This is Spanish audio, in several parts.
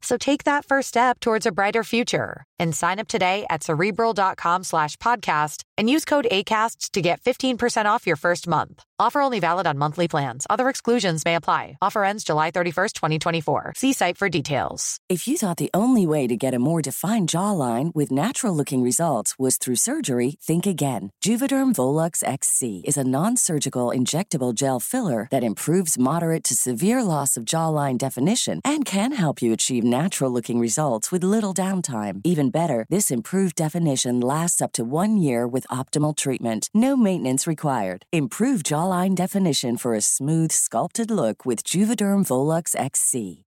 So take that first step towards a brighter future and sign up today at cerebral.com slash podcast and use code ACasts to get 15% off your first month. Offer only valid on monthly plans. Other exclusions may apply. Offer ends July 31st, 2024. See site for details. If you thought the only way to get a more defined jawline with natural looking results was through surgery, think again. Juvederm Volux XC is a non surgical injectable gel filler that improves moderate to severe loss of jawline definition and can help you achieve natural looking results with little downtime. Even better, this improved definition lasts up to one year with optimal treatment. No maintenance required. Improve jawline definition for a smooth, sculpted look with Juvederm Volux XC.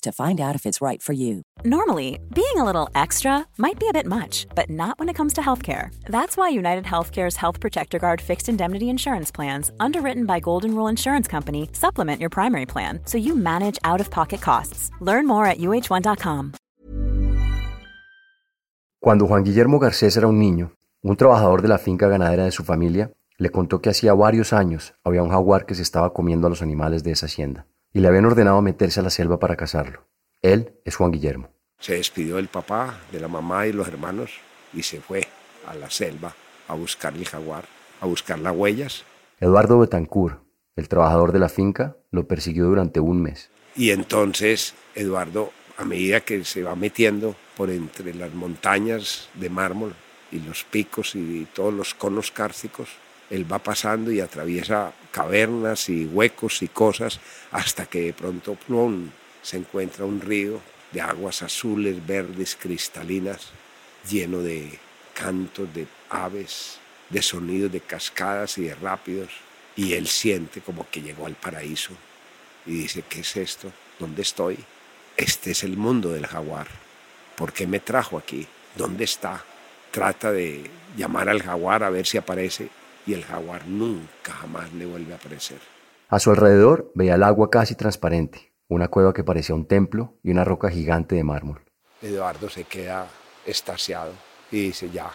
to find out if it's right for you. Normally, being a little extra might be a bit much, but not when it comes to healthcare. That's why United Healthcare's Health Protector Guard fixed indemnity insurance plans, underwritten by Golden Rule Insurance Company, supplement your primary plan so you manage out of pocket costs. Learn more at uh1.com. Cuando Juan Guillermo Garcés era un niño, un trabajador de la finca ganadera de su familia le contó que hacía varios años había un jaguar que se estaba comiendo a los animales de esa hacienda y le habían ordenado meterse a la selva para cazarlo. Él es Juan Guillermo. Se despidió del papá, de la mamá y los hermanos y se fue a la selva a buscar el jaguar, a buscar las huellas. Eduardo Betancourt, el trabajador de la finca, lo persiguió durante un mes. Y entonces Eduardo, a medida que se va metiendo por entre las montañas de mármol y los picos y todos los conos cársticos, él va pasando y atraviesa cavernas y huecos y cosas hasta que de pronto plum, se encuentra un río de aguas azules, verdes, cristalinas, lleno de cantos de aves, de sonidos de cascadas y de rápidos. Y él siente como que llegó al paraíso y dice, ¿qué es esto? ¿Dónde estoy? Este es el mundo del jaguar. ¿Por qué me trajo aquí? ¿Dónde está? Trata de llamar al jaguar a ver si aparece y el jaguar nunca jamás le vuelve a aparecer. A su alrededor veía el agua casi transparente, una cueva que parecía un templo y una roca gigante de mármol. Eduardo se queda estasiado y dice, ya,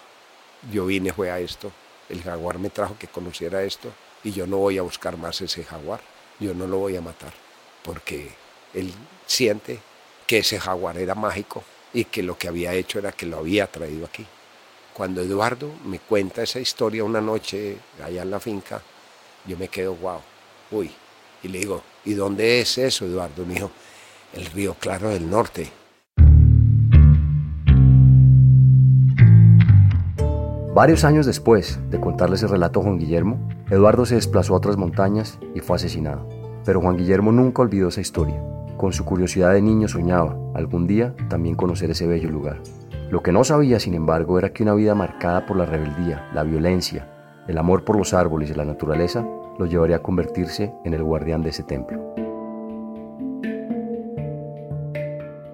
yo vine fue a esto, el jaguar me trajo que conociera esto y yo no voy a buscar más ese jaguar, yo no lo voy a matar, porque él siente que ese jaguar era mágico y que lo que había hecho era que lo había traído aquí. Cuando Eduardo me cuenta esa historia una noche allá en la finca, yo me quedo, wow, uy. Y le digo, ¿y dónde es eso, Eduardo? Me dijo, el río Claro del Norte. Varios años después de contarle ese relato a Juan Guillermo, Eduardo se desplazó a otras montañas y fue asesinado. Pero Juan Guillermo nunca olvidó esa historia. Con su curiosidad de niño soñaba algún día también conocer ese bello lugar. Lo que no sabía, sin embargo, era que una vida marcada por la rebeldía, la violencia, el amor por los árboles y la naturaleza lo llevaría a convertirse en el guardián de ese templo.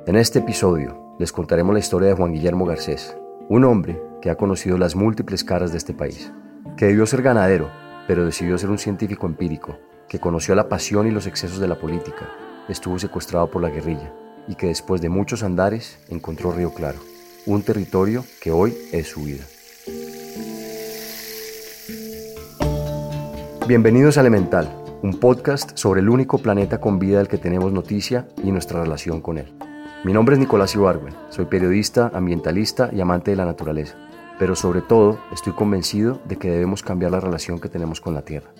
En este episodio les contaremos la historia de Juan Guillermo Garcés, un hombre que ha conocido las múltiples caras de este país, que debió ser ganadero, pero decidió ser un científico empírico, que conoció la pasión y los excesos de la política, estuvo secuestrado por la guerrilla y que después de muchos andares encontró Río Claro un territorio que hoy es su vida. Bienvenidos a Elemental, un podcast sobre el único planeta con vida del que tenemos noticia y nuestra relación con él. Mi nombre es Nicolás Ibargüen, soy periodista, ambientalista y amante de la naturaleza. pero sobre todo estoy convencido de que debemos cambiar la relación que tenemos con la tierra.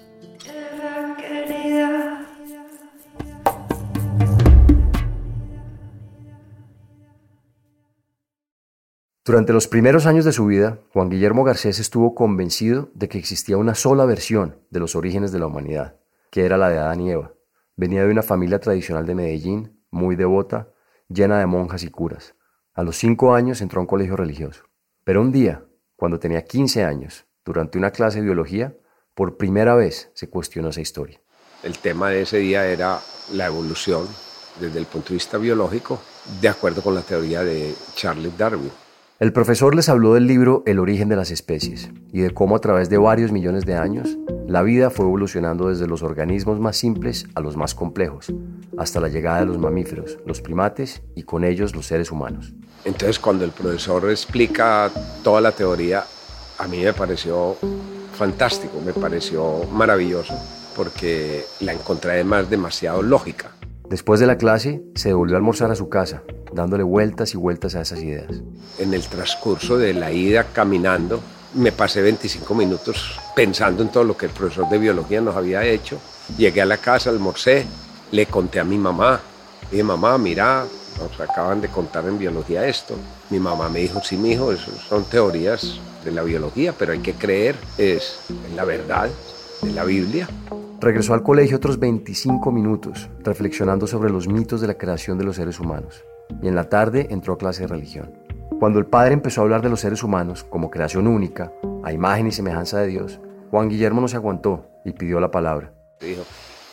Durante los primeros años de su vida, Juan Guillermo Garcés estuvo convencido de que existía una sola versión de los orígenes de la humanidad, que era la de Adán y Eva. Venía de una familia tradicional de Medellín, muy devota, llena de monjas y curas. A los cinco años entró a un colegio religioso. Pero un día, cuando tenía 15 años, durante una clase de biología, por primera vez se cuestionó esa historia. El tema de ese día era la evolución desde el punto de vista biológico, de acuerdo con la teoría de Charles Darwin. El profesor les habló del libro El origen de las especies y de cómo a través de varios millones de años la vida fue evolucionando desde los organismos más simples a los más complejos, hasta la llegada de los mamíferos, los primates y con ellos los seres humanos. Entonces cuando el profesor explica toda la teoría, a mí me pareció fantástico, me pareció maravilloso, porque la encontré además demasiado lógica. Después de la clase, se volvió a almorzar a su casa, dándole vueltas y vueltas a esas ideas. En el transcurso de la ida caminando, me pasé 25 minutos pensando en todo lo que el profesor de biología nos había hecho. Llegué a la casa, almorcé, le conté a mi mamá. Dije, mamá, mira, nos acaban de contar en biología esto. Mi mamá me dijo, sí, mi hijo, son teorías de la biología, pero hay que creer es la verdad de la Biblia. Regresó al colegio otros 25 minutos, reflexionando sobre los mitos de la creación de los seres humanos, y en la tarde entró a clase de religión. Cuando el padre empezó a hablar de los seres humanos como creación única, a imagen y semejanza de Dios, Juan Guillermo no se aguantó y pidió la palabra. Dijo,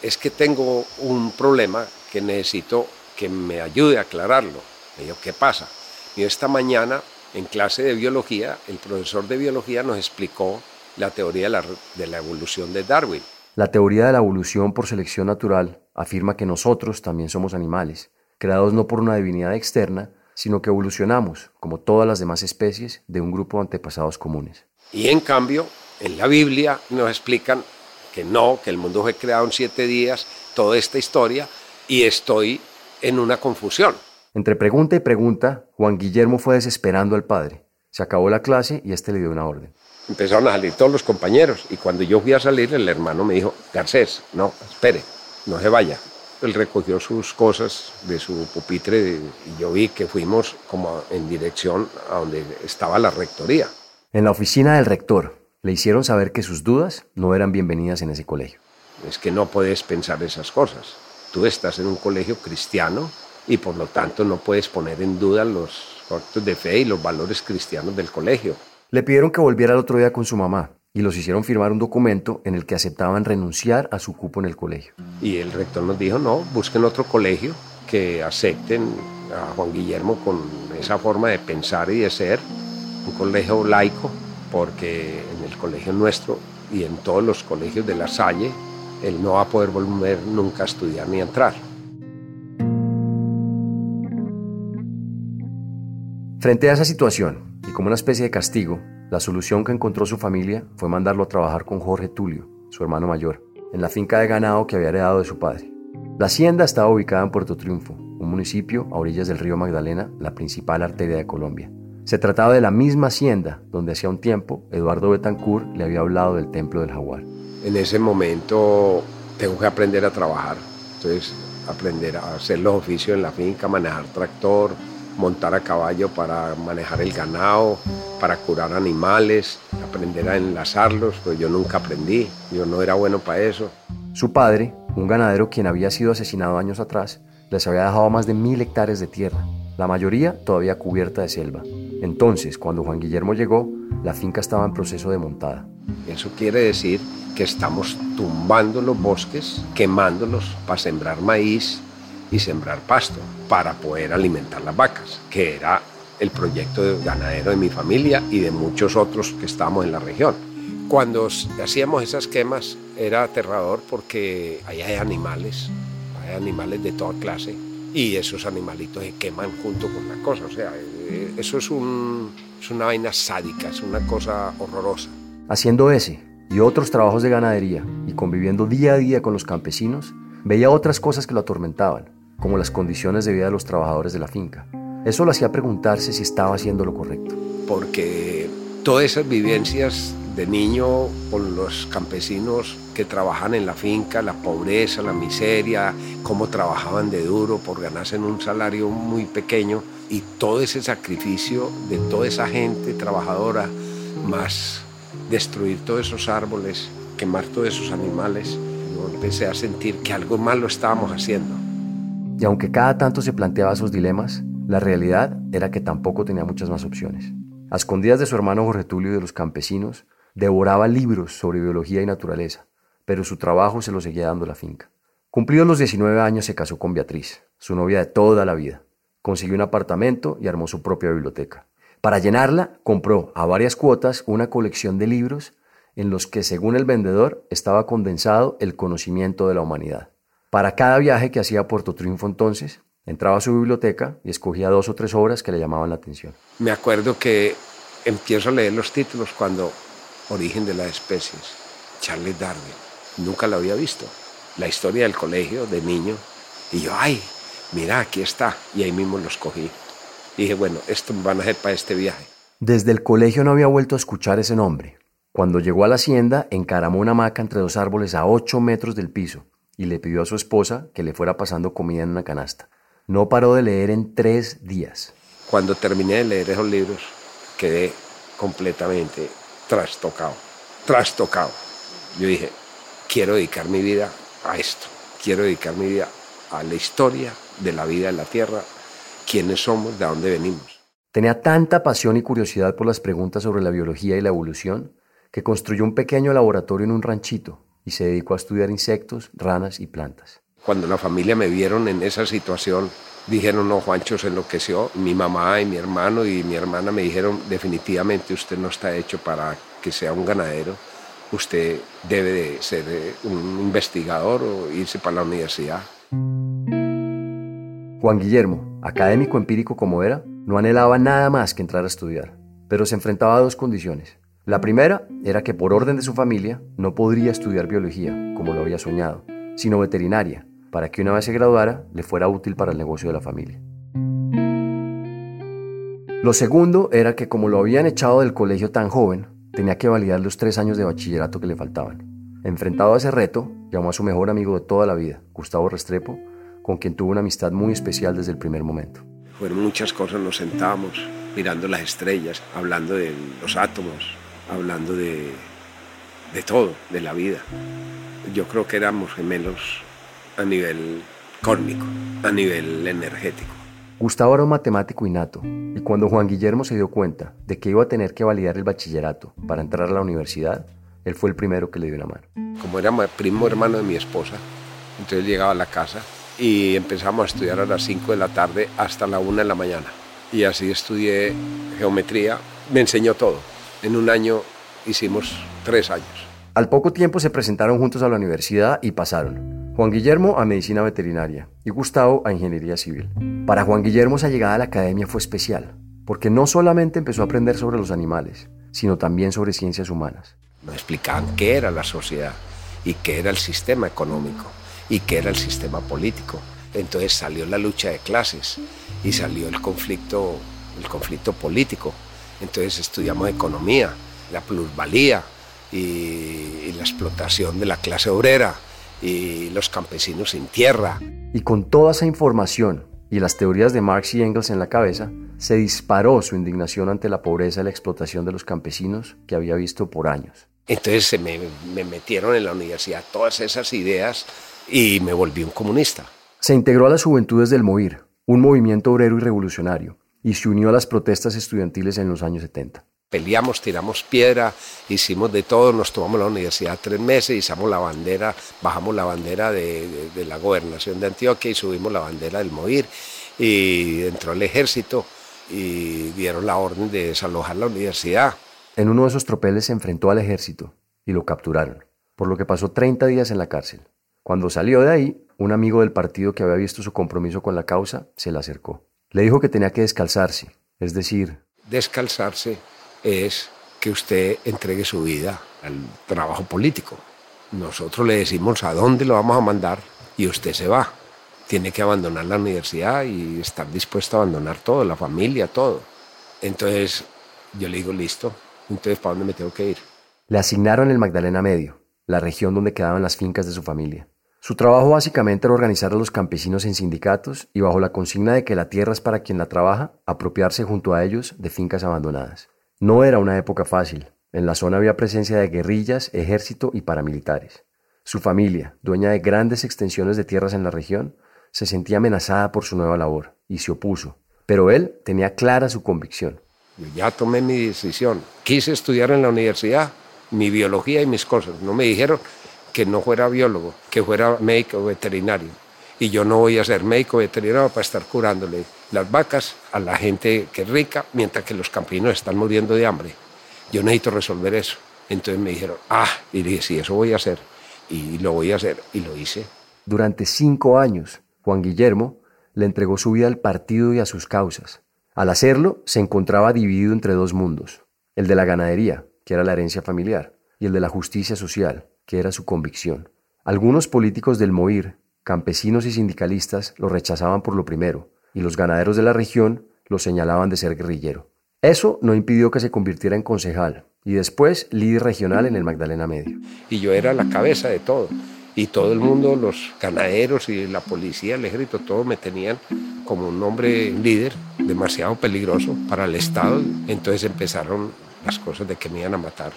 es que tengo un problema que necesito que me ayude a aclararlo. Me dijo, ¿qué pasa? Y esta mañana, en clase de biología, el profesor de biología nos explicó la teoría de la, de la evolución de Darwin. La teoría de la evolución por selección natural afirma que nosotros también somos animales, creados no por una divinidad externa, sino que evolucionamos, como todas las demás especies, de un grupo de antepasados comunes. Y en cambio, en la Biblia nos explican que no, que el mundo fue creado en siete días, toda esta historia, y estoy en una confusión. Entre pregunta y pregunta, Juan Guillermo fue desesperando al padre. Se acabó la clase y éste le dio una orden. Empezaron a salir todos los compañeros y cuando yo fui a salir el hermano me dijo, Garcés, no, espere, no se vaya. Él recogió sus cosas de su pupitre y yo vi que fuimos como en dirección a donde estaba la rectoría. En la oficina del rector le hicieron saber que sus dudas no eran bienvenidas en ese colegio. Es que no puedes pensar esas cosas. Tú estás en un colegio cristiano y por lo tanto no puedes poner en duda los actos de fe y los valores cristianos del colegio. Le pidieron que volviera el otro día con su mamá y los hicieron firmar un documento en el que aceptaban renunciar a su cupo en el colegio. Y el rector nos dijo, no, busquen otro colegio que acepten a Juan Guillermo con esa forma de pensar y de ser, un colegio laico, porque en el colegio nuestro y en todos los colegios de la Salle, él no va a poder volver nunca a estudiar ni a entrar. Frente a esa situación, como una especie de castigo, la solución que encontró su familia fue mandarlo a trabajar con Jorge Tulio, su hermano mayor, en la finca de ganado que había heredado de su padre. La hacienda estaba ubicada en Puerto Triunfo, un municipio a orillas del río Magdalena, la principal arteria de Colombia. Se trataba de la misma hacienda donde hacía un tiempo Eduardo Betancourt le había hablado del templo del jaguar. En ese momento tengo que aprender a trabajar, entonces aprender a hacer los oficios en la finca, manejar tractor, montar a caballo para manejar el ganado, para curar animales, aprender a enlazarlos, pues yo nunca aprendí, yo no era bueno para eso. Su padre, un ganadero quien había sido asesinado años atrás, les había dejado más de mil hectáreas de tierra, la mayoría todavía cubierta de selva. Entonces, cuando Juan Guillermo llegó, la finca estaba en proceso de montada. Eso quiere decir que estamos tumbando los bosques, quemándolos para sembrar maíz, y sembrar pasto para poder alimentar las vacas, que era el proyecto de ganadero de mi familia y de muchos otros que estábamos en la región. Cuando hacíamos esas quemas era aterrador porque ahí hay animales, hay animales de toda clase y esos animalitos se queman junto con la cosa. O sea, eh, eso es una vaina sádica, es una cosa horrorosa. Haciendo ese y otros trabajos de ganadería y conviviendo día a día con los campesinos, veía otras cosas que lo atormentaban como las condiciones de vida de los trabajadores de la finca. Eso lo hacía preguntarse si estaba haciendo lo correcto. Porque todas esas vivencias de niño con los campesinos que trabajan en la finca, la pobreza, la miseria, cómo trabajaban de duro por ganarse un salario muy pequeño y todo ese sacrificio de toda esa gente trabajadora, más destruir todos esos árboles, quemar todos esos animales, yo empecé a sentir que algo malo estábamos haciendo. Y aunque cada tanto se planteaba esos dilemas, la realidad era que tampoco tenía muchas más opciones. A escondidas de su hermano Jorge Tulio y de los campesinos, devoraba libros sobre biología y naturaleza, pero su trabajo se lo seguía dando la finca. Cumplidos los 19 años se casó con Beatriz, su novia de toda la vida. Consiguió un apartamento y armó su propia biblioteca. Para llenarla, compró a varias cuotas una colección de libros en los que, según el vendedor, estaba condensado el conocimiento de la humanidad. Para cada viaje que hacía a Puerto Triunfo entonces, entraba a su biblioteca y escogía dos o tres obras que le llamaban la atención. Me acuerdo que empiezo a leer los títulos cuando Origen de las especies, Charles Darwin. Nunca lo había visto. La historia del colegio de niño. Y yo, ay, mira, aquí está. Y ahí mismo los cogí dije, bueno, esto me van a hacer para este viaje. Desde el colegio no había vuelto a escuchar ese nombre. Cuando llegó a la hacienda, encaramó una hamaca entre dos árboles a ocho metros del piso y le pidió a su esposa que le fuera pasando comida en una canasta. No paró de leer en tres días. Cuando terminé de leer esos libros, quedé completamente trastocado, trastocado. Yo dije, quiero dedicar mi vida a esto, quiero dedicar mi vida a la historia de la vida en la Tierra, quiénes somos, de dónde venimos. Tenía tanta pasión y curiosidad por las preguntas sobre la biología y la evolución que construyó un pequeño laboratorio en un ranchito y se dedicó a estudiar insectos, ranas y plantas. Cuando la familia me vieron en esa situación, dijeron, no, Juancho se enloqueció. Mi mamá y mi hermano y mi hermana me dijeron, definitivamente usted no está hecho para que sea un ganadero. Usted debe de ser eh, un investigador o irse para la universidad. Juan Guillermo, académico empírico como era, no anhelaba nada más que entrar a estudiar, pero se enfrentaba a dos condiciones. La primera era que por orden de su familia no podría estudiar biología, como lo había soñado, sino veterinaria, para que una vez se graduara le fuera útil para el negocio de la familia. Lo segundo era que como lo habían echado del colegio tan joven, tenía que validar los tres años de bachillerato que le faltaban. Enfrentado a ese reto, llamó a su mejor amigo de toda la vida, Gustavo Restrepo, con quien tuvo una amistad muy especial desde el primer momento. Fueron muchas cosas, nos sentábamos mirando las estrellas, hablando de los átomos, hablando de, de todo, de la vida. Yo creo que éramos gemelos a nivel córnico, a nivel energético. Gustavo era un matemático innato y cuando Juan Guillermo se dio cuenta de que iba a tener que validar el bachillerato para entrar a la universidad, él fue el primero que le dio una mano. Como era primo hermano de mi esposa, entonces llegaba a la casa y empezamos a estudiar a las 5 de la tarde hasta la 1 de la mañana. Y así estudié geometría, me enseñó todo. En un año hicimos tres años. Al poco tiempo se presentaron juntos a la universidad y pasaron. Juan Guillermo a medicina veterinaria y Gustavo a ingeniería civil. Para Juan Guillermo esa llegada a la academia fue especial, porque no solamente empezó a aprender sobre los animales, sino también sobre ciencias humanas. Nos explicaban qué era la sociedad y qué era el sistema económico y que era el sistema político. Entonces salió la lucha de clases y salió el conflicto, el conflicto político. Entonces estudiamos economía, la plusvalía y, la explotación de la clase obrera y los campesinos sin tierra. Y con toda esa información y las teorías de Marx y Engels en la cabeza, se disparó su indignación ante la pobreza y la explotación de los campesinos que había visto por años. Entonces se me, me metieron en la universidad todas esas ideas y me volví un comunista. Se integró a las Juventudes del MOIR, un movimiento obrero y revolucionario, y se unió a las protestas estudiantiles en los años 70. Peleamos, tiramos piedra, hicimos de todo, nos tomamos la universidad tres meses, izamos la bandera, bajamos la bandera de, de la gobernación de Antioquia y subimos la bandera del MOIR y entró el ejército y dieron la orden de desalojar la universidad. En uno de esos tropeles se enfrentó al ejército y lo capturaron, por lo que pasó 30 días en la cárcel. Cuando salió de ahí, un amigo del partido que había visto su compromiso con la causa se le acercó. Le dijo que tenía que descalzarse, es decir... Descalzarse es que usted entregue su vida al trabajo político. Nosotros le decimos a dónde lo vamos a mandar y usted se va. Tiene que abandonar la universidad y estar dispuesto a abandonar todo, la familia, todo. Entonces yo le digo, listo, Entonces, ¿para dónde me tengo que ir? Le asignaron el Magdalena Medio, la región donde quedaban las fincas de su familia. Su trabajo básicamente era organizar a los campesinos en sindicatos y bajo la consigna de que la tierra es para quien la trabaja, apropiarse junto a ellos de fincas abandonadas. No era una época fácil. En la zona había presencia de guerrillas, ejército y paramilitares. Su familia, dueña de grandes extensiones de tierras en la región, se sentía amenazada por su nueva labor y se opuso. Pero él tenía clara su convicción. Ya tomé mi decisión. Quise estudiar en la universidad mi biología y mis cosas. No me dijeron que no fuera biólogo, que fuera médico veterinario. Y yo no voy a ser médico veterinario para estar curándole las vacas a la gente que es rica, mientras que los campinos están muriendo de hambre. Yo necesito resolver eso. Entonces me dijeron, ah, y dije, sí, eso voy a hacer. Y lo voy a hacer. Y lo hice. Durante cinco años, Juan Guillermo le entregó su vida al partido y a sus causas. Al hacerlo, se encontraba dividido entre dos mundos, el de la ganadería, que era la herencia familiar, y el de la justicia social, que era su convicción. Algunos políticos del Moir, campesinos y sindicalistas, lo rechazaban por lo primero, y los ganaderos de la región lo señalaban de ser guerrillero. Eso no impidió que se convirtiera en concejal y después líder regional en el Magdalena Medio. Y yo era la cabeza de todo. Y todo el mundo, los ganaderos y la policía, el ejército, todos me tenían como un hombre líder demasiado peligroso para el Estado. Entonces empezaron las cosas de que me iban a matar.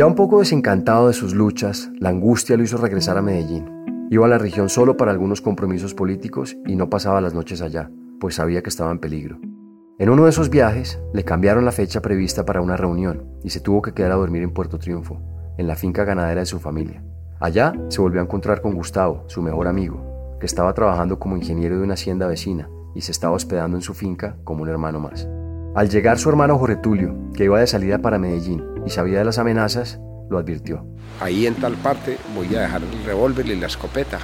Ya un poco desencantado de sus luchas, la angustia lo hizo regresar a Medellín. Iba a la región solo para algunos compromisos políticos y no pasaba las noches allá, pues sabía que estaba en peligro. En uno de esos viajes le cambiaron la fecha prevista para una reunión y se tuvo que quedar a dormir en Puerto Triunfo, en la finca ganadera de su familia. Allá se volvió a encontrar con Gustavo, su mejor amigo, que estaba trabajando como ingeniero de una hacienda vecina y se estaba hospedando en su finca como un hermano más. Al llegar su hermano Jorge Tulio, que iba de salida para Medellín y sabía de las amenazas, lo advirtió. Ahí en tal parte voy a dejar el revólver y la escopeta,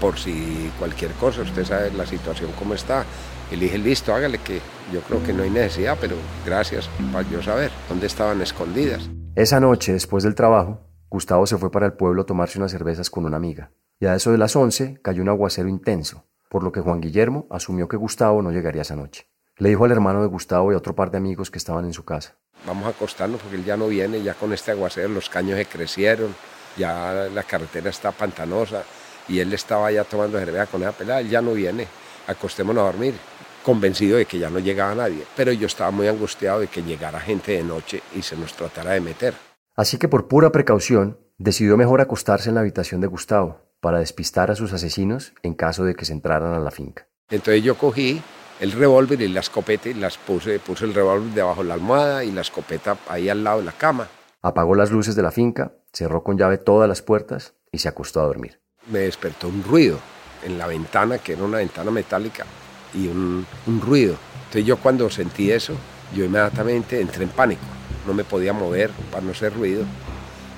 por si cualquier cosa, usted sabe la situación cómo está. Y le dije, listo, hágale que yo creo que no hay necesidad, pero gracias para yo saber dónde estaban escondidas. Esa noche, después del trabajo, Gustavo se fue para el pueblo a tomarse unas cervezas con una amiga. Y a eso de las once cayó un aguacero intenso, por lo que Juan Guillermo asumió que Gustavo no llegaría esa noche. Le dijo al hermano de Gustavo y a otro par de amigos que estaban en su casa. Vamos a acostarnos porque él ya no viene, ya con este aguacero los caños se crecieron, ya la carretera está pantanosa y él estaba ya tomando cerveza con esa pelada, él ya no viene, acostémonos a dormir, convencido de que ya no llegaba nadie, pero yo estaba muy angustiado de que llegara gente de noche y se nos tratara de meter. Así que por pura precaución, decidió mejor acostarse en la habitación de Gustavo para despistar a sus asesinos en caso de que se entraran a la finca. Entonces yo cogí el revólver y la escopeta y las puse, puse el revólver debajo de la almohada y la escopeta ahí al lado de la cama. Apagó las luces de la finca, cerró con llave todas las puertas y se acostó a dormir. Me despertó un ruido en la ventana, que era una ventana metálica, y un, un ruido. Entonces yo cuando sentí eso, yo inmediatamente entré en pánico. No me podía mover para no hacer ruido.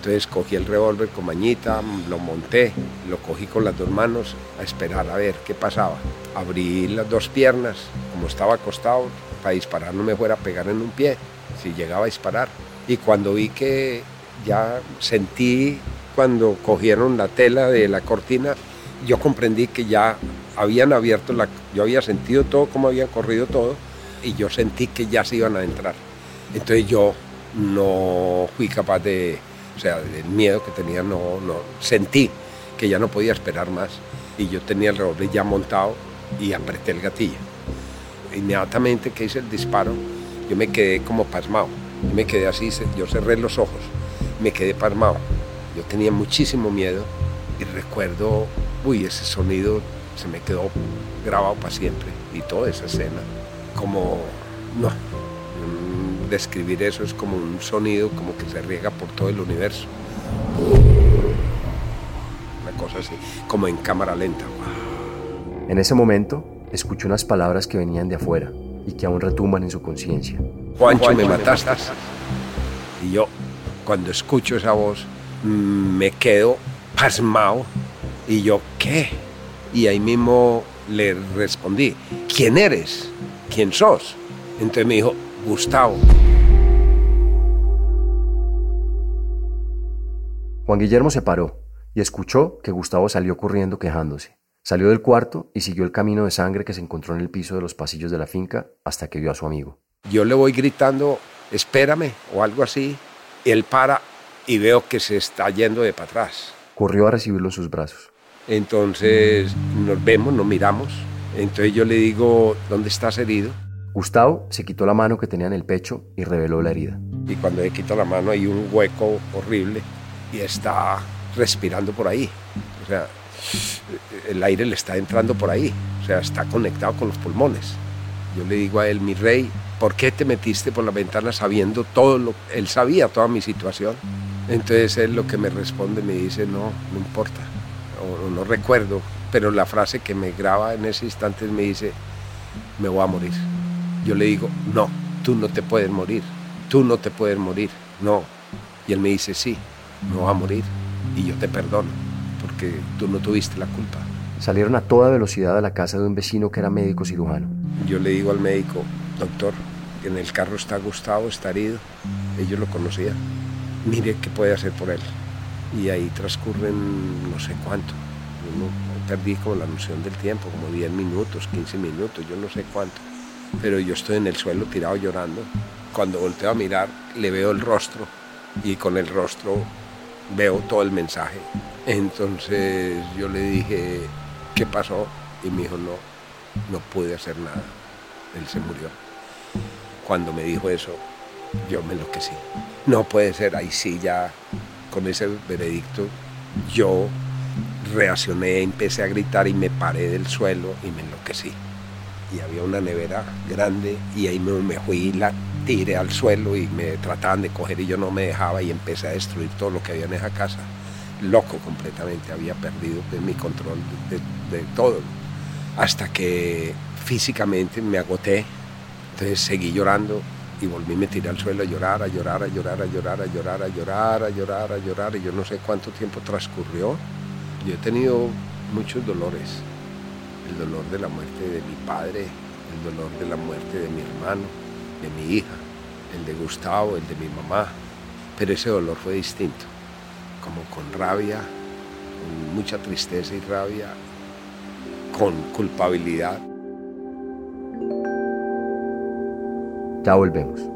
Entonces cogí el revólver con mañita, lo monté, lo cogí con las dos manos a esperar a ver qué pasaba. Abrí las dos piernas, como estaba acostado, para disparar no me fuera a pegar en un pie, si llegaba a disparar. Y cuando vi que ya sentí, cuando cogieron la tela de la cortina, yo comprendí que ya habían abierto la... Yo había sentido todo, cómo había corrido todo, y yo sentí que ya se iban a entrar. Entonces yo no fui capaz de o sea, el miedo que tenía no, no, sentí que ya no podía esperar más y yo tenía el revólver ya montado y apreté el gatillo. Inmediatamente que hice el disparo, yo me quedé como pasmado. Yo me quedé así, yo cerré los ojos, me quedé pasmado. Yo tenía muchísimo miedo y recuerdo, uy, ese sonido se me quedó grabado para siempre y toda esa escena, como, no, describir eso es como un sonido como que se riega por todo el universo. Una cosa así, como en cámara lenta. En ese momento, escuchó unas palabras que venían de afuera y que aún retumban en su conciencia. Juancho, me mataste. Y yo, cuando escucho esa voz, me quedo pasmado. Y yo, ¿qué? Y ahí mismo le respondí, ¿quién eres? ¿Quién sos? Entonces me dijo, Gustavo. Juan Guillermo se paró y escuchó que Gustavo salió corriendo quejándose. Salió del cuarto y siguió el camino de sangre que se encontró en el piso de los pasillos de la finca hasta que vio a su amigo. Yo le voy gritando, espérame o algo así. Él para y veo que se está yendo de para atrás. Corrió a recibirlo en sus brazos. Entonces nos vemos, nos miramos. Entonces yo le digo, ¿dónde estás herido? Gustavo se quitó la mano que tenía en el pecho y reveló la herida. Y cuando le quito la mano hay un hueco horrible y está respirando por ahí. O sea, el aire le está entrando por ahí. O sea, está conectado con los pulmones. Yo le digo a él, mi rey, ¿por qué te metiste por la ventana sabiendo todo lo... Él sabía toda mi situación. Entonces él lo que me responde me dice, no, no importa, o, no recuerdo, pero la frase que me graba en ese instante me dice, me voy a morir. Yo le digo, no, tú no te puedes morir, tú no te puedes morir, no. Y él me dice, sí, me voy a morir y yo te perdono, porque tú no tuviste la culpa. Salieron a toda velocidad a la casa de un vecino que era médico cirujano. Yo le digo al médico, doctor, en el carro está Gustavo, está herido. Ellos lo conocían. Mire qué puede hacer por él. Y ahí transcurren no sé cuánto. Yo no, perdí como la noción del tiempo, como 10 minutos, 15 minutos, yo no sé cuánto. Pero yo estoy en el suelo tirado llorando. Cuando volteo a mirar, le veo el rostro y con el rostro veo todo el mensaje. Entonces yo le dije, ¿qué pasó? Y me dijo, no, no pude hacer nada. Él se murió. Cuando me dijo eso, yo me enloquecí. No puede ser, ahí sí ya con ese veredicto yo reaccioné, empecé a gritar y me paré del suelo y me enloquecí. Y había una nevera grande y ahí me, me fui y la tiré al suelo y me trataban de coger y yo no me dejaba y empecé a destruir todo lo que había en esa casa. Loco completamente, había perdido mi control de, de todo. Hasta que físicamente me agoté, entonces seguí llorando y volví, me tiré al suelo a llorar, a llorar, a llorar, a llorar, a llorar, a llorar, a llorar, a llorar, y yo no sé cuánto tiempo transcurrió. Yo he tenido muchos dolores, el dolor de la muerte de mi padre, el dolor de la muerte de mi hermano, de mi hija, el de Gustavo, el de mi mamá, pero ese dolor fue distinto, como con rabia, con mucha tristeza y rabia, con culpabilidad. Ya volvemos.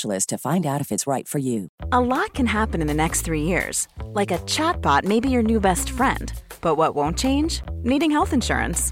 to find out if it's right for you. A lot can happen in the next three years. Like a chatbot may be your new best friend. But what won't change? Needing health insurance.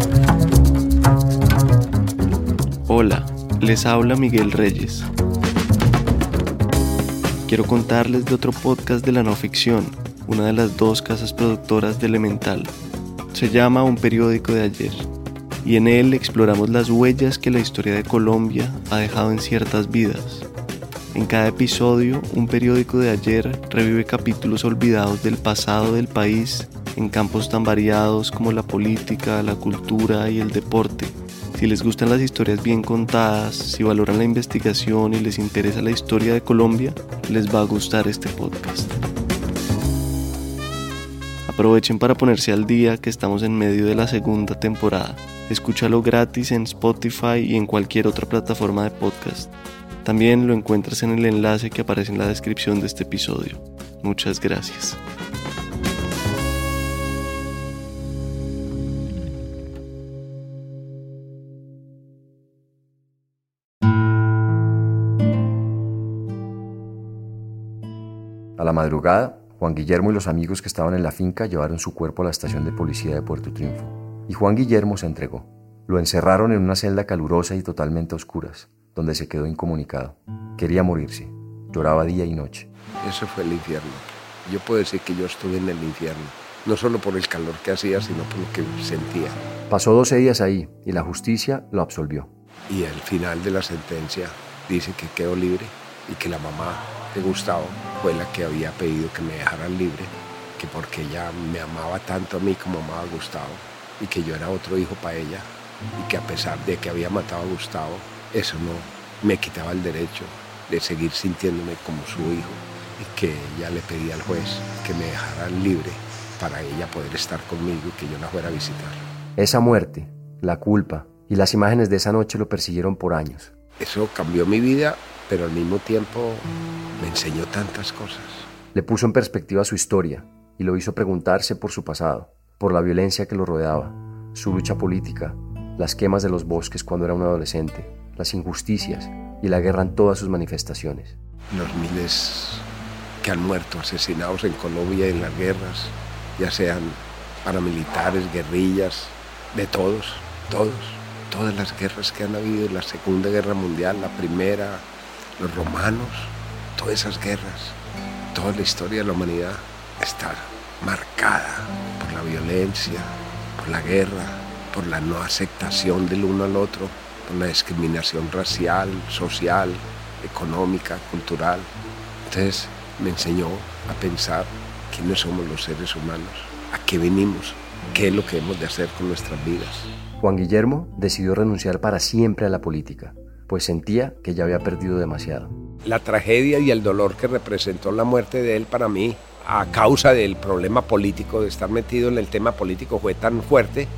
Hola, les habla Miguel Reyes. Quiero contarles de otro podcast de la no ficción, una de las dos casas productoras de Elemental. Se llama Un periódico de ayer, y en él exploramos las huellas que la historia de Colombia ha dejado en ciertas vidas. En cada episodio, un periódico de ayer revive capítulos olvidados del pasado del país en campos tan variados como la política, la cultura y el deporte. Si les gustan las historias bien contadas, si valoran la investigación y les interesa la historia de Colombia, les va a gustar este podcast. Aprovechen para ponerse al día que estamos en medio de la segunda temporada. Escúchalo gratis en Spotify y en cualquier otra plataforma de podcast. También lo encuentras en el enlace que aparece en la descripción de este episodio. Muchas gracias. A la madrugada, Juan Guillermo y los amigos que estaban en la finca llevaron su cuerpo a la estación de policía de Puerto Triunfo. Y Juan Guillermo se entregó. Lo encerraron en una celda calurosa y totalmente a oscuras, donde se quedó incomunicado. Quería morirse. Lloraba día y noche. Eso fue el infierno. Yo puedo decir que yo estuve en el infierno, no solo por el calor que hacía, sino por lo que sentía. Pasó 12 días ahí y la justicia lo absolvió. Y al final de la sentencia dice que quedó libre y que la mamá de Gustavo fue la que había pedido que me dejaran libre, que porque ella me amaba tanto a mí como amaba a Gustavo y que yo era otro hijo para ella y que a pesar de que había matado a Gustavo, eso no me quitaba el derecho de seguir sintiéndome como su hijo y que ella le pedía al juez que me dejaran libre para ella poder estar conmigo y que yo la fuera a visitar. Esa muerte, la culpa y las imágenes de esa noche lo persiguieron por años. Eso cambió mi vida, pero al mismo tiempo me enseñó tantas cosas. Le puso en perspectiva su historia y lo hizo preguntarse por su pasado, por la violencia que lo rodeaba, su lucha política, las quemas de los bosques cuando era un adolescente, las injusticias y la guerra en todas sus manifestaciones. Los miles que han muerto asesinados en Colombia en las guerras, ya sean paramilitares, guerrillas, de todos, todos, todas las guerras que han habido, la Segunda Guerra Mundial, la Primera, los romanos, todas esas guerras, toda la historia de la humanidad está marcada por la violencia, por la guerra, por la no aceptación del uno al otro, por la discriminación racial, social, económica, cultural. Entonces me enseñó a pensar quiénes somos los seres humanos, a qué venimos, qué es lo que hemos de hacer con nuestras vidas. Juan Guillermo decidió renunciar para siempre a la política, pues sentía que ya había perdido demasiado. La tragedia y el dolor que representó la muerte de él para mí, a causa del problema político, de estar metido en el tema político, fue tan fuerte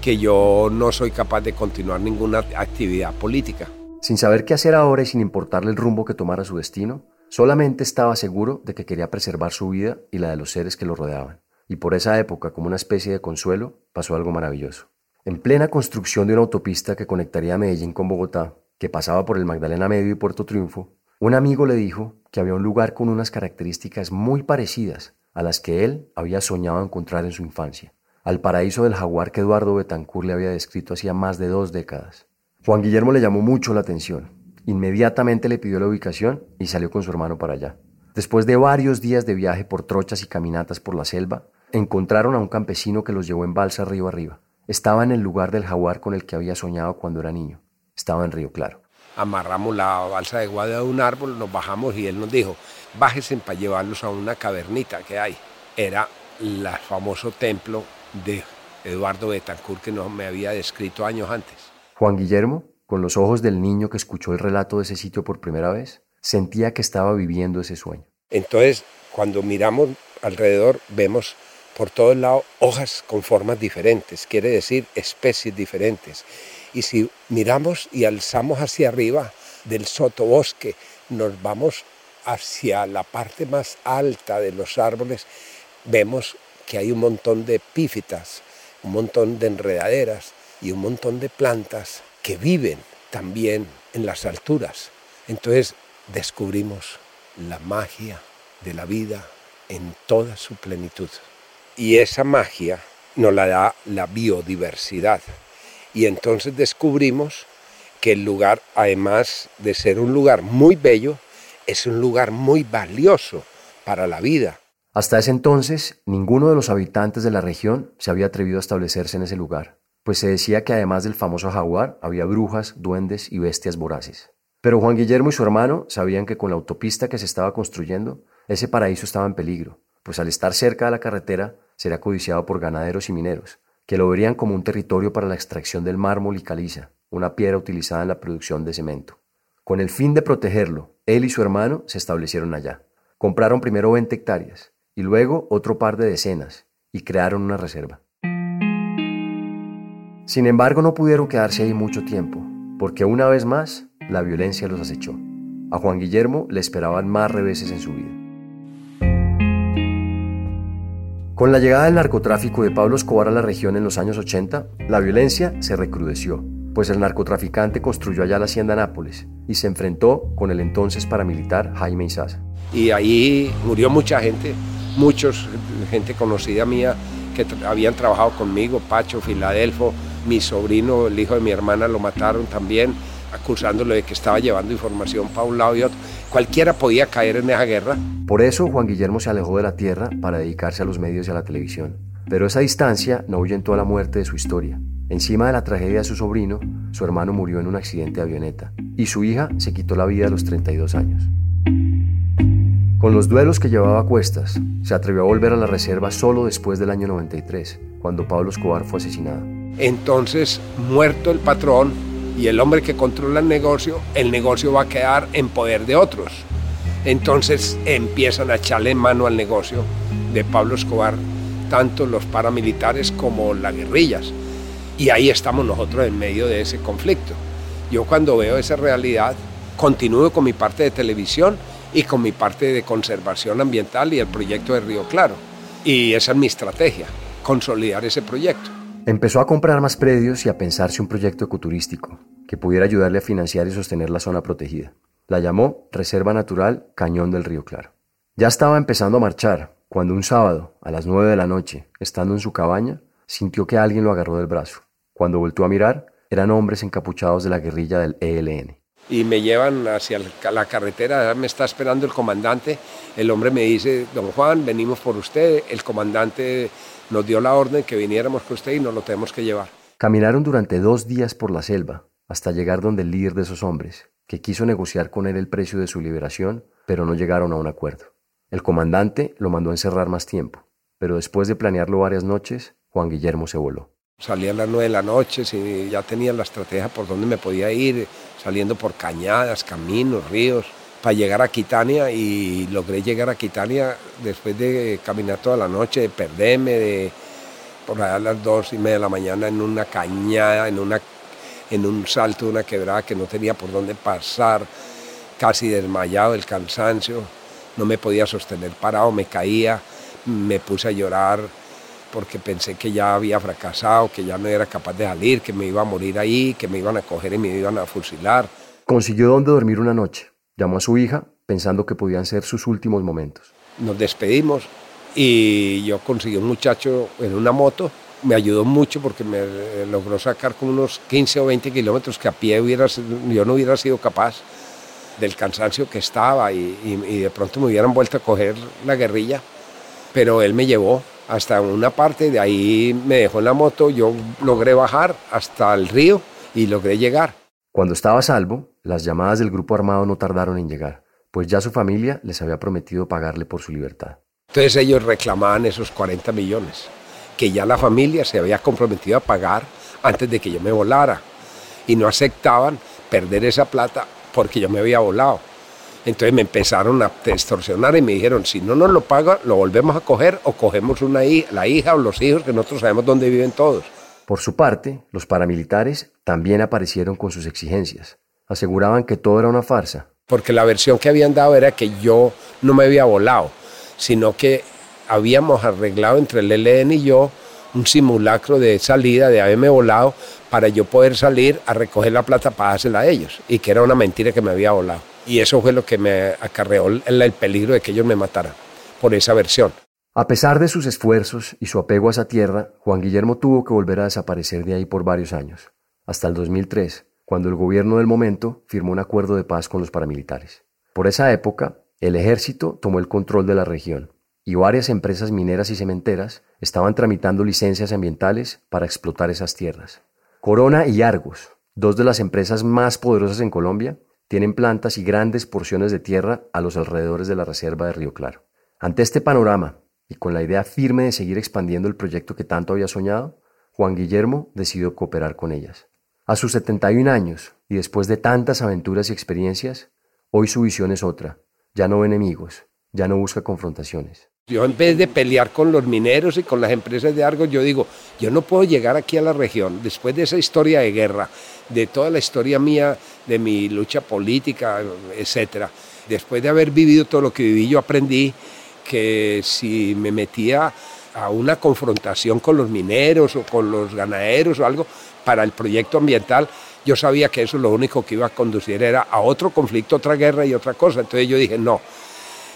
que yo no soy capaz de continuar ninguna actividad política. Sin saber qué hacer ahora y sin importarle el rumbo que tomara su destino, solamente estaba seguro de que quería preservar su vida y la de los seres que lo rodeaban. Y por esa época, como una especie de consuelo, pasó algo maravilloso. En plena construcción de una autopista que conectaría Medellín con Bogotá, que pasaba por el Magdalena Medio y Puerto Triunfo, un amigo le dijo que había un lugar con unas características muy parecidas a las que él había soñado encontrar en su infancia, al paraíso del jaguar que Eduardo Betancourt le había descrito hacía más de dos décadas. Juan Guillermo le llamó mucho la atención. Inmediatamente le pidió la ubicación y salió con su hermano para allá. Después de varios días de viaje por trochas y caminatas por la selva, encontraron a un campesino que los llevó en balsa río arriba. Estaba en el lugar del jaguar con el que había soñado cuando era niño. Estaba en Río Claro. Amarramos la balsa de guada de un árbol, nos bajamos y él nos dijo, bájese para llevarlos a una cavernita que hay. Era el famoso templo de Eduardo Betancourt que no me había descrito años antes. Juan Guillermo, con los ojos del niño que escuchó el relato de ese sitio por primera vez, sentía que estaba viviendo ese sueño. Entonces, cuando miramos alrededor, vemos por todos lados hojas con formas diferentes, quiere decir especies diferentes. Y si miramos y alzamos hacia arriba del sotobosque, nos vamos hacia la parte más alta de los árboles, vemos que hay un montón de epífitas, un montón de enredaderas y un montón de plantas que viven también en las alturas. Entonces descubrimos la magia de la vida en toda su plenitud. Y esa magia nos la da la biodiversidad. Y entonces descubrimos que el lugar, además de ser un lugar muy bello, es un lugar muy valioso para la vida. Hasta ese entonces, ninguno de los habitantes de la región se había atrevido a establecerse en ese lugar, pues se decía que además del famoso jaguar había brujas, duendes y bestias voraces. Pero Juan Guillermo y su hermano sabían que con la autopista que se estaba construyendo, ese paraíso estaba en peligro, pues al estar cerca de la carretera sería codiciado por ganaderos y mineros, que lo verían como un territorio para la extracción del mármol y caliza, una piedra utilizada en la producción de cemento. Con el fin de protegerlo, él y su hermano se establecieron allá. Compraron primero 20 hectáreas y luego otro par de decenas, y crearon una reserva. Sin embargo, no pudieron quedarse ahí mucho tiempo, porque una vez más la violencia los acechó. A Juan Guillermo le esperaban más reveses en su vida. Con la llegada del narcotráfico de Pablo Escobar a la región en los años 80, la violencia se recrudeció, pues el narcotraficante construyó allá la hacienda Nápoles y se enfrentó con el entonces paramilitar Jaime Izaza. Y ahí murió mucha gente, muchos, gente conocida mía que habían trabajado conmigo, Pacho, Filadelfo, mi sobrino, el hijo de mi hermana, lo mataron también, acusándolo de que estaba llevando información para un lado y otro. Cualquiera podía caer en esa guerra. Por eso Juan Guillermo se alejó de la tierra para dedicarse a los medios y a la televisión. Pero esa distancia no ahuyentó la muerte de su historia. Encima de la tragedia de su sobrino, su hermano murió en un accidente de avioneta y su hija se quitó la vida a los 32 años. Con los duelos que llevaba a cuestas, se atrevió a volver a la reserva solo después del año 93, cuando Pablo Escobar fue asesinado. Entonces, muerto el patrón y el hombre que controla el negocio, el negocio va a quedar en poder de otros. Entonces empiezan a echarle mano al negocio de Pablo Escobar, tanto los paramilitares como las guerrillas. Y ahí estamos nosotros en medio de ese conflicto. Yo cuando veo esa realidad, continúo con mi parte de televisión y con mi parte de conservación ambiental y el proyecto de Río Claro. Y esa es mi estrategia, consolidar ese proyecto. Empezó a comprar más predios y a pensarse un proyecto ecoturístico que pudiera ayudarle a financiar y sostener la zona protegida. La llamó Reserva Natural Cañón del Río Claro. Ya estaba empezando a marchar cuando un sábado, a las nueve de la noche, estando en su cabaña, sintió que alguien lo agarró del brazo. Cuando volvió a mirar, eran hombres encapuchados de la guerrilla del ELN y me llevan hacia la carretera, me está esperando el comandante, el hombre me dice, don Juan, venimos por usted, el comandante nos dio la orden que viniéramos con usted y nos lo tenemos que llevar. Caminaron durante dos días por la selva hasta llegar donde el líder de esos hombres, que quiso negociar con él el precio de su liberación, pero no llegaron a un acuerdo. El comandante lo mandó a encerrar más tiempo, pero después de planearlo varias noches, Juan Guillermo se voló. Salía a las nueve de la noche, y ya tenía la estrategia por dónde me podía ir, saliendo por cañadas, caminos, ríos, para llegar a Quitania y logré llegar a Quitania después de caminar toda la noche, de perderme, de por allá a las dos y media de la mañana en una cañada, en, una, en un salto de una quebrada que no tenía por dónde pasar, casi desmayado del cansancio, no me podía sostener parado, me caía, me puse a llorar porque pensé que ya había fracasado, que ya no era capaz de salir, que me iba a morir ahí, que me iban a coger y me iban a fusilar. Consiguió dónde dormir una noche. Llamó a su hija pensando que podían ser sus últimos momentos. Nos despedimos y yo conseguí un muchacho en una moto. Me ayudó mucho porque me logró sacar como unos 15 o 20 kilómetros que a pie hubiera, yo no hubiera sido capaz del cansancio que estaba y, y de pronto me hubieran vuelto a coger la guerrilla. Pero él me llevó hasta una parte, de ahí me dejó en la moto, yo logré bajar hasta el río y logré llegar. Cuando estaba a salvo, las llamadas del grupo armado no tardaron en llegar, pues ya su familia les había prometido pagarle por su libertad. Entonces ellos reclamaban esos 40 millones, que ya la familia se había comprometido a pagar antes de que yo me volara, y no aceptaban perder esa plata porque yo me había volado. Entonces me empezaron a extorsionar y me dijeron, si no nos lo paga, lo volvemos a coger o cogemos una la hija o los hijos que nosotros sabemos dónde viven todos. Por su parte, los paramilitares también aparecieron con sus exigencias. Aseguraban que todo era una farsa. Porque la versión que habían dado era que yo no me había volado, sino que habíamos arreglado entre el ELN y yo un simulacro de salida, de haberme volado, para yo poder salir a recoger la plata para dársela a ellos. Y que era una mentira que me había volado. Y eso fue lo que me acarreó el, peligro de que ellos me mataran, por esa versión. A pesar de sus esfuerzos y su apego a esa tierra, Juan Guillermo tuvo que volver a desaparecer de ahí por varios años, hasta el 2003, cuando el gobierno del momento firmó un acuerdo de paz con los paramilitares. Por esa época, el ejército tomó el control de la región y varias empresas mineras y cementeras estaban tramitando licencias ambientales para explotar esas tierras. Corona y Argos, dos de las empresas más poderosas en Colombia, tienen plantas y grandes porciones de tierra a los alrededores de la reserva de Río Claro. Ante este panorama, y con la idea firme de seguir expandiendo el proyecto que tanto había soñado, Juan Guillermo decidió cooperar con ellas. A sus 71 años, y después de tantas aventuras y experiencias, hoy su visión es otra. Ya no ve enemigos, ya no busca confrontaciones. Yo en vez de pelear con los mineros y con las empresas de Argos, yo digo, yo no puedo llegar aquí a la región después de esa historia de guerra, de toda la historia mía, de mi lucha política, etcétera. Después de haber vivido todo lo que viví, yo aprendí que si me metía a una confrontación con los mineros o con los ganaderos o algo para el proyecto ambiental, yo sabía que eso lo único que iba a conducir era a otro conflicto, otra guerra y otra cosa. Entonces yo dije, no,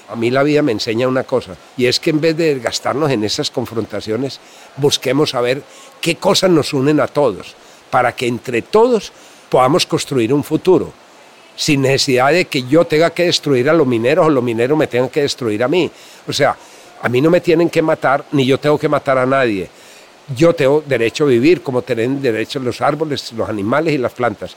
a mí la vida me enseña una cosa, y es que en vez de gastarnos en esas confrontaciones, busquemos saber qué cosas nos unen a todos, para que entre todos podamos construir un futuro, sin necesidad de que yo tenga que destruir a los mineros o los mineros me tengan que destruir a mí. O sea, a mí no me tienen que matar, ni yo tengo que matar a nadie. Yo tengo derecho a vivir como tienen derecho los árboles, los animales y las plantas.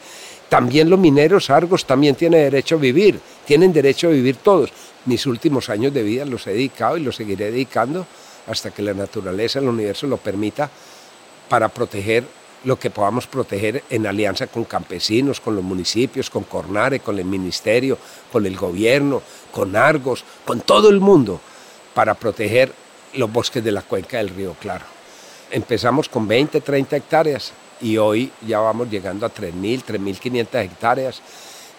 También los mineros argos también tienen derecho a vivir, tienen derecho a vivir todos. Mis últimos años de vida los he dedicado y los seguiré dedicando hasta que la naturaleza, el universo lo permita para proteger lo que podamos proteger en alianza con campesinos, con los municipios, con Cornare, con el ministerio, con el gobierno, con Argos, con todo el mundo, para proteger los bosques de la cuenca del río Claro. Empezamos con 20, 30 hectáreas y hoy ya vamos llegando a 3.000, 3.500 hectáreas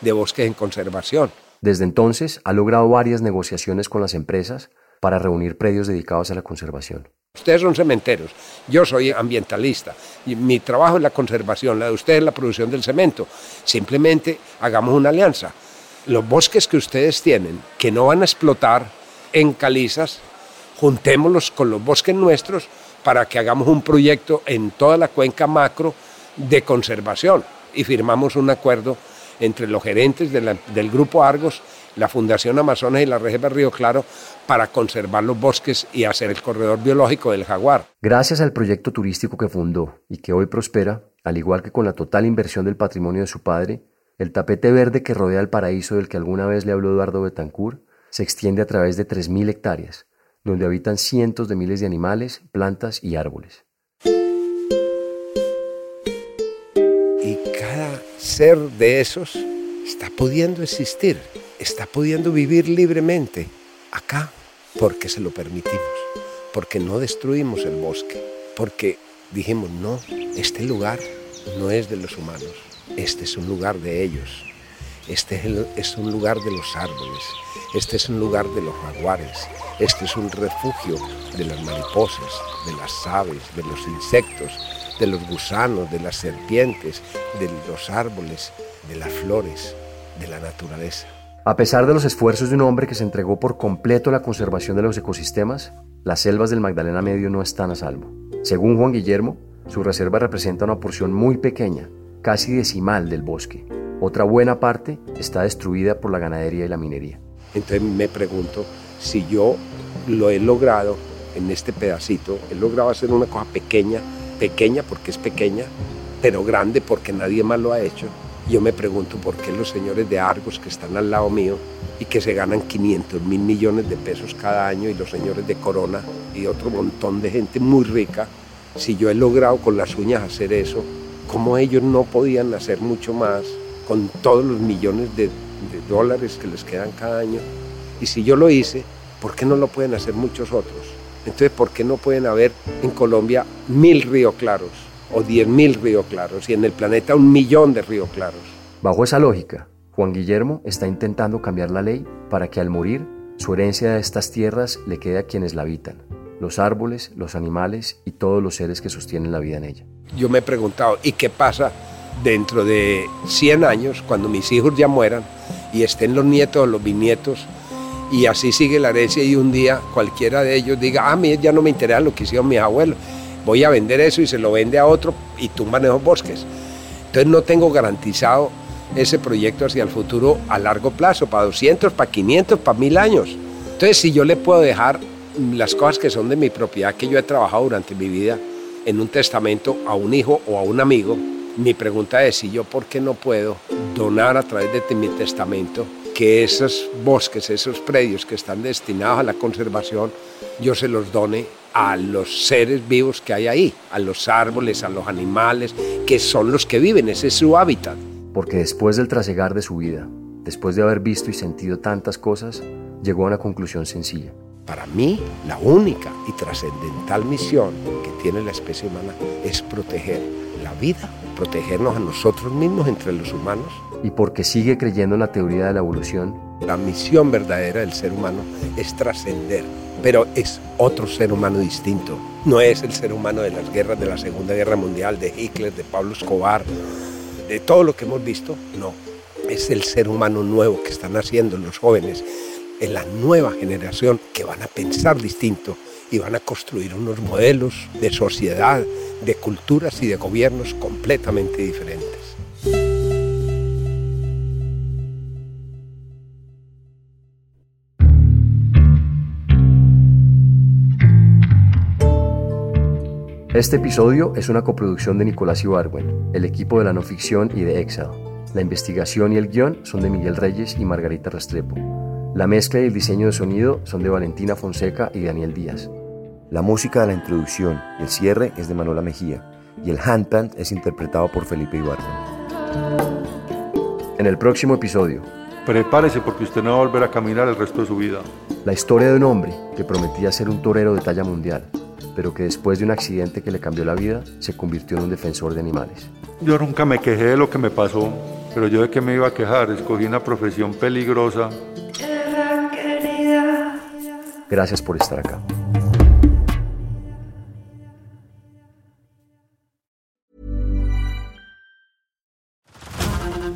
de bosques en conservación. Desde entonces ha logrado varias negociaciones con las empresas para reunir predios dedicados a la conservación. Ustedes son cementeros, yo soy ambientalista y mi trabajo es la conservación, la de ustedes es la producción del cemento. Simplemente hagamos una alianza. Los bosques que ustedes tienen, que no van a explotar en calizas, juntémoslos con los bosques nuestros para que hagamos un proyecto en toda la cuenca macro de conservación y firmamos un acuerdo entre los gerentes del Grupo Argos, la Fundación Amazonas y la Reserva Río Claro para conservar los bosques y hacer el corredor biológico del jaguar. Gracias al proyecto turístico que fundó y que hoy prospera, al igual que con la total inversión del patrimonio de su padre, el tapete verde que rodea el paraíso del que alguna vez le habló Eduardo Betancourt se extiende a través de 3.000 hectáreas, donde habitan cientos de miles de animales, plantas y árboles. Y cada ser de esos está pudiendo existir, está pudiendo vivir libremente acá porque se lo permitimos, porque no destruimos el bosque, porque dijimos, no, este lugar no es de los humanos, este es un lugar de ellos, este es un lugar de los árboles, este es un lugar de los jaguares, este es un refugio de las mariposas, de las aves, de los insectos, de los gusanos, de las serpientes, de los árboles, de las flores, de la naturaleza. A pesar de los esfuerzos de un hombre que se entregó por completo a la conservación de los ecosistemas, las selvas del Magdalena Medio no están a salvo. Según Juan Guillermo, su reserva representa una porción muy pequeña, casi decimal del bosque. Otra buena parte está destruida por la ganadería y la minería. Entonces me pregunto si yo lo he logrado en este pedacito, he logrado hacer una cosa pequeña, pequeña porque es pequeña, pero grande porque nadie más lo ha hecho, yo me pregunto por qué los señores de Argos que están al lado mío y que se ganan 500 mil millones de pesos cada año y los señores de Corona y otro montón de gente muy rica, si yo he logrado con las uñas hacer eso, ¿cómo ellos no podían hacer mucho más con todos los millones de, de dólares que les quedan cada año? Y si yo lo hice, ¿por qué no lo pueden hacer muchos otros? Entonces, ¿por qué no pueden haber en Colombia mil ríos claros? o 10.000 ríos claros y en el planeta un millón de ríos claros. Bajo esa lógica, Juan Guillermo está intentando cambiar la ley para que al morir su herencia de estas tierras le quede a quienes la habitan, los árboles, los animales y todos los seres que sostienen la vida en ella. Yo me he preguntado, ¿y qué pasa dentro de 100 años, cuando mis hijos ya mueran y estén los nietos los bisnietos? Y así sigue la herencia y un día cualquiera de ellos diga, ah, a mí ya no me interesa lo que hicieron mis abuelos voy a vender eso y se lo vende a otro y tumban esos bosques. Entonces no tengo garantizado ese proyecto hacia el futuro a largo plazo, para 200, para 500, para 1000 años. Entonces si yo le puedo dejar las cosas que son de mi propiedad, que yo he trabajado durante mi vida, en un testamento a un hijo o a un amigo, mi pregunta es si yo por qué no puedo donar a través de mi testamento que esos bosques, esos predios que están destinados a la conservación, yo se los done a los seres vivos que hay ahí, a los árboles, a los animales, que son los que viven, ese es su hábitat. Porque después del trasegar de su vida, después de haber visto y sentido tantas cosas, llegó a una conclusión sencilla. Para mí, la única y trascendental misión que tiene la especie humana es proteger la vida, protegernos a nosotros mismos entre los humanos. Y porque sigue creyendo en la teoría de la evolución, La misión verdadera del ser humano es trascender, pero es otro ser humano distinto. No es el ser humano de las guerras de la Segunda Guerra Mundial, de Hitler, de Pablo Escobar, de todo lo que hemos visto. No, es el ser humano nuevo que están haciendo los jóvenes, en la nueva generación que van a pensar distinto y van a construir unos modelos de sociedad, de culturas y de gobiernos completamente diferentes. Este episodio es una coproducción de Nicolás Ibargüen, el equipo de la no ficción y de Excel. La investigación y el guion son de Miguel Reyes y Margarita Restrepo. La mezcla y el diseño de sonido son de Valentina Fonseca y Daniel Díaz. La música de la introducción y el cierre es de Manuela Mejía y el handpan es interpretado por Felipe Ibargüen. En el próximo episodio, Prepárese porque usted no va a volver a caminar el resto de su vida. la historia de un hombre que prometía ser un torero de talla mundial, pero que después de un accidente que le cambió la vida, se convirtió en un defensor de animales. Yo nunca me quejé de lo que me pasó, pero yo de qué me iba a quejar, escogí una profesión peligrosa. Gracias por estar acá.